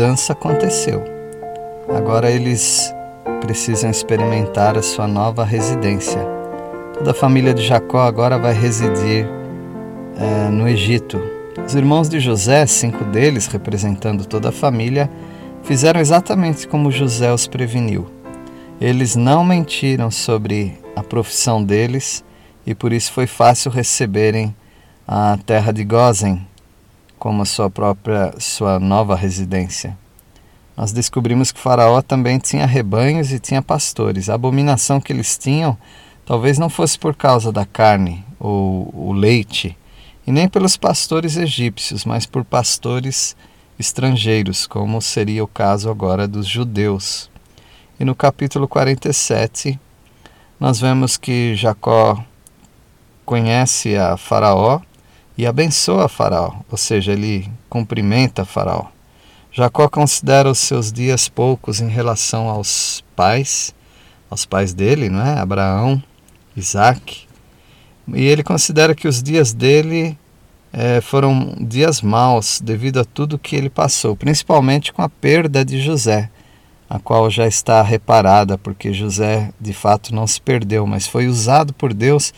Mudança aconteceu. Agora eles precisam experimentar a sua nova residência. Toda a família de Jacó agora vai residir é, no Egito. Os irmãos de José, cinco deles, representando toda a família, fizeram exatamente como José os preveniu. Eles não mentiram sobre a profissão deles e por isso foi fácil receberem a terra de Gozen, como sua própria sua nova residência. Nós descobrimos que Faraó também tinha rebanhos e tinha pastores. A abominação que eles tinham talvez não fosse por causa da carne ou o leite, e nem pelos pastores egípcios, mas por pastores estrangeiros, como seria o caso agora dos judeus. E no capítulo 47, nós vemos que Jacó conhece a Faraó e abençoa Faraó, ou seja, ele cumprimenta Faraó. Jacó considera os seus dias poucos em relação aos pais, aos pais dele, não é? Abraão, Isaac. E ele considera que os dias dele é, foram dias maus devido a tudo que ele passou, principalmente com a perda de José, a qual já está reparada, porque José de fato não se perdeu, mas foi usado por Deus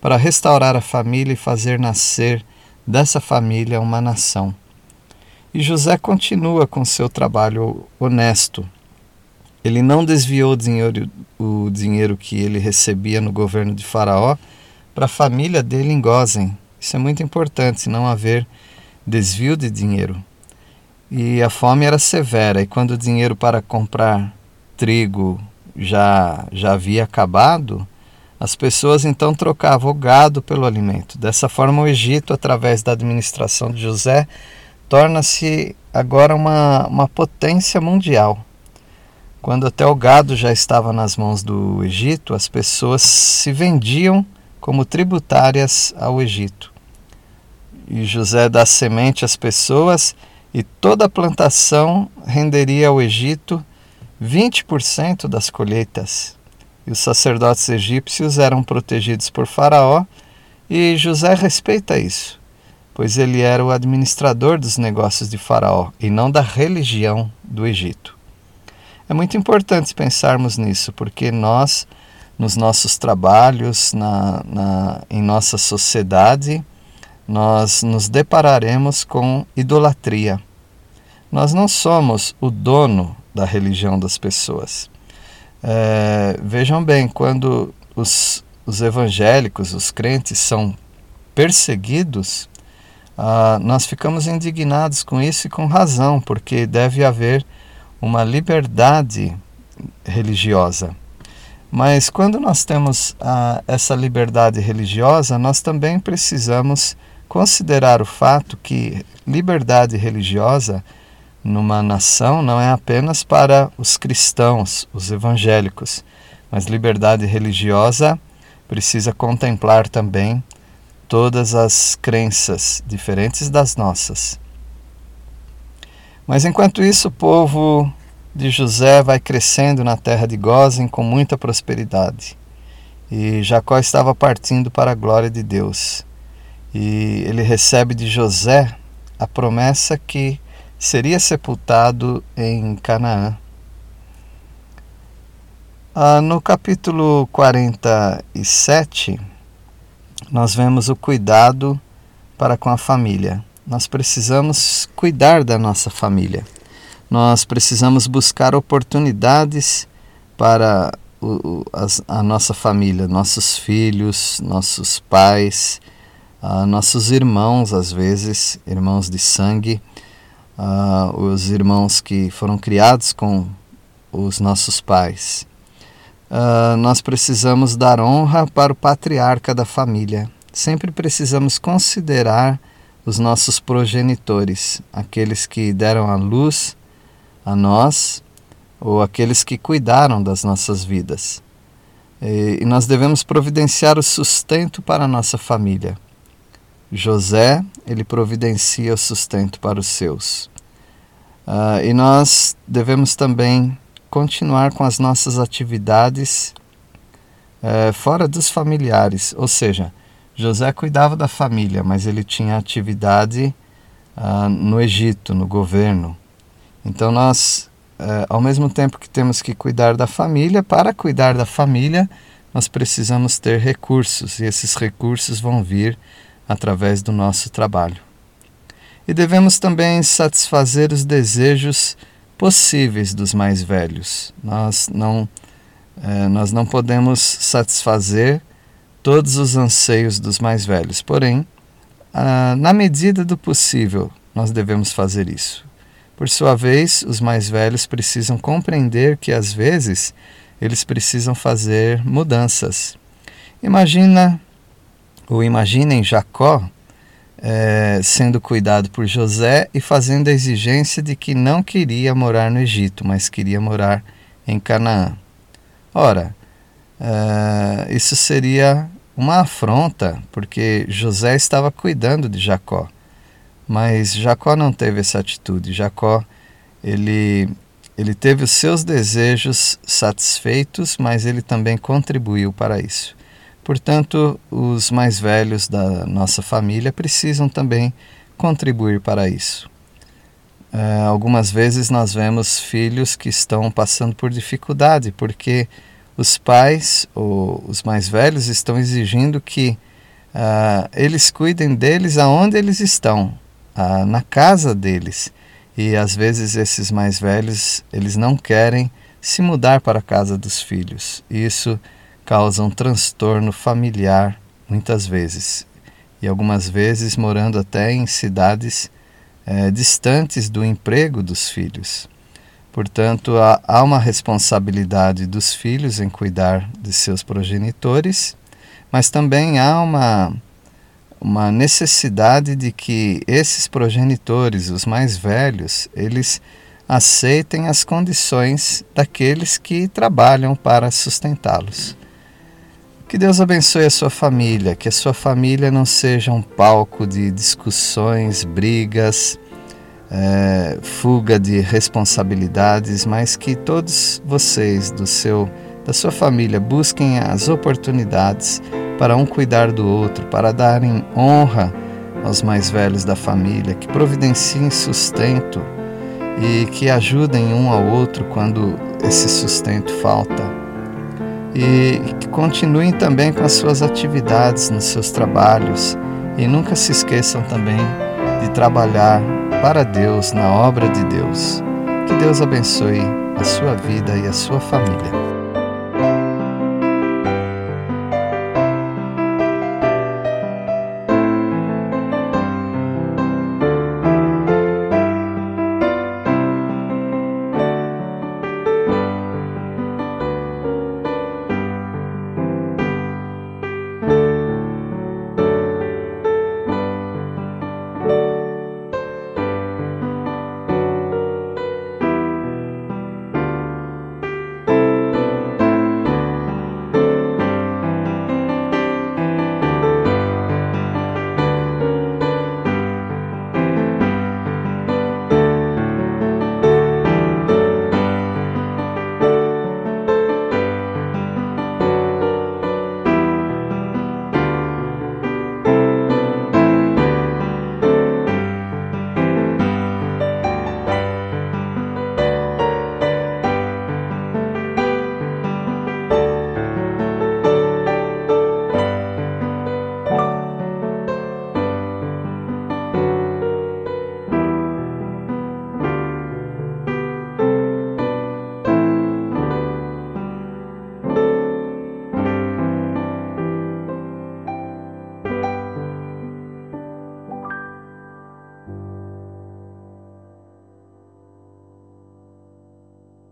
para restaurar a família e fazer nascer dessa família uma nação. E José continua com seu trabalho honesto. Ele não desviou o dinheiro, o dinheiro que ele recebia no governo de Faraó para a família dele em Gozen. Isso é muito importante, não haver desvio de dinheiro. E a fome era severa, e quando o dinheiro para comprar trigo já, já havia acabado, as pessoas então trocavam o gado pelo alimento. Dessa forma, o Egito, através da administração de José, torna-se agora uma, uma potência mundial. Quando até o gado já estava nas mãos do Egito, as pessoas se vendiam como tributárias ao Egito. E José dá semente às pessoas e toda a plantação renderia ao Egito 20% das colheitas e os sacerdotes egípcios eram protegidos por Faraó, e José respeita isso, pois ele era o administrador dos negócios de Faraó e não da religião do Egito. É muito importante pensarmos nisso, porque nós, nos nossos trabalhos, na, na, em nossa sociedade, nós nos depararemos com idolatria. Nós não somos o dono da religião das pessoas. É, vejam bem, quando os, os evangélicos, os crentes, são perseguidos, ah, nós ficamos indignados com isso e com razão, porque deve haver uma liberdade religiosa. Mas quando nós temos ah, essa liberdade religiosa, nós também precisamos considerar o fato que liberdade religiosa numa nação não é apenas para os cristãos, os evangélicos, mas liberdade religiosa precisa contemplar também todas as crenças diferentes das nossas. Mas enquanto isso, o povo de José vai crescendo na terra de Gozem com muita prosperidade. E Jacó estava partindo para a glória de Deus. E ele recebe de José a promessa que seria sepultado em Canaã. Ah, no capítulo 47, nós vemos o cuidado para com a família. Nós precisamos cuidar da nossa família. Nós precisamos buscar oportunidades para o, a, a, nossa família, nossos filhos, nossos pais, ah, nossos irmãos, às vezes, irmãos de sangue uh, os irmãos que foram criados com os nossos pais. Uh, nós precisamos dar honra para o patriarca da família. Sempre precisamos considerar os nossos progenitores, aqueles que deram a luz a nós ou aqueles que cuidaram das nossas vidas. E nós devemos providenciar o sustento para a nossa família. José, ele providencia sustento para os seus. Uh, e nós devemos também continuar com as nossas atividades uh, fora dos familiares, ou seja, José cuidava da família, mas ele tinha atividade uh, no Egito, no governo. Então nós, ao mesmo tempo que temos que cuidar da família, para cuidar da família, nós precisamos ter recursos e esses recursos vão vir através do nosso trabalho. E devemos também satisfazer os desejos possíveis dos mais velhos. Nós não, é, nós não podemos satisfazer todos os anseios dos mais velhos, porém, na medida do possível, nós devemos fazer isso. Por sua vez, os mais velhos precisam compreender que às vezes eles precisam fazer mudanças. Imagina ou imaginem Jacó é, sendo cuidado por José e fazendo a exigência de que não queria morar no Egito, mas queria morar em Canaã. Ora, é, isso seria uma afronta, porque José estava cuidando de Jacó. Mas Jacó não teve essa atitude. Jacó, ele, ele teve os seus desejos satisfeitos, mas ele também contribuiu para isso. Portanto, os mais velhos da nossa família precisam também contribuir para isso. É, algumas vezes nós vemos filhos que estão passando por dificuldade porque os pais ou os mais velhos estão exigindo que uh, eles cuidem deles aonde eles estão, uh, na casa deles. E às vezes esses mais velhos eles não querem se mudar para a casa dos filhos. Isso causam transtorno familiar muitas vezes e algumas vezes morando até em cidades é, distantes do emprego dos filhos. Portanto, há, há uma responsabilidade dos filhos em cuidar de seus progenitores, mas também há uma, uma necessidade de que esses progenitores, os mais velhos, eles aceitem as condições daqueles que trabalham para sustentá-los. Que Deus abençoe a sua família, que a sua família não seja um palco de discussões, brigas, é, fuga de responsabilidades, mas que todos vocês do seu, da sua família busquem as oportunidades para um cuidar do outro, para darem honra aos mais velhos da família, que providenciem sustento e que ajudem um ao outro quando esse sustento falta e que continuem também com as suas atividades nos seus trabalhos e nunca se esqueçam também de trabalhar para Deus na obra de Deus. Que Deus abençoe a sua vida e a sua família.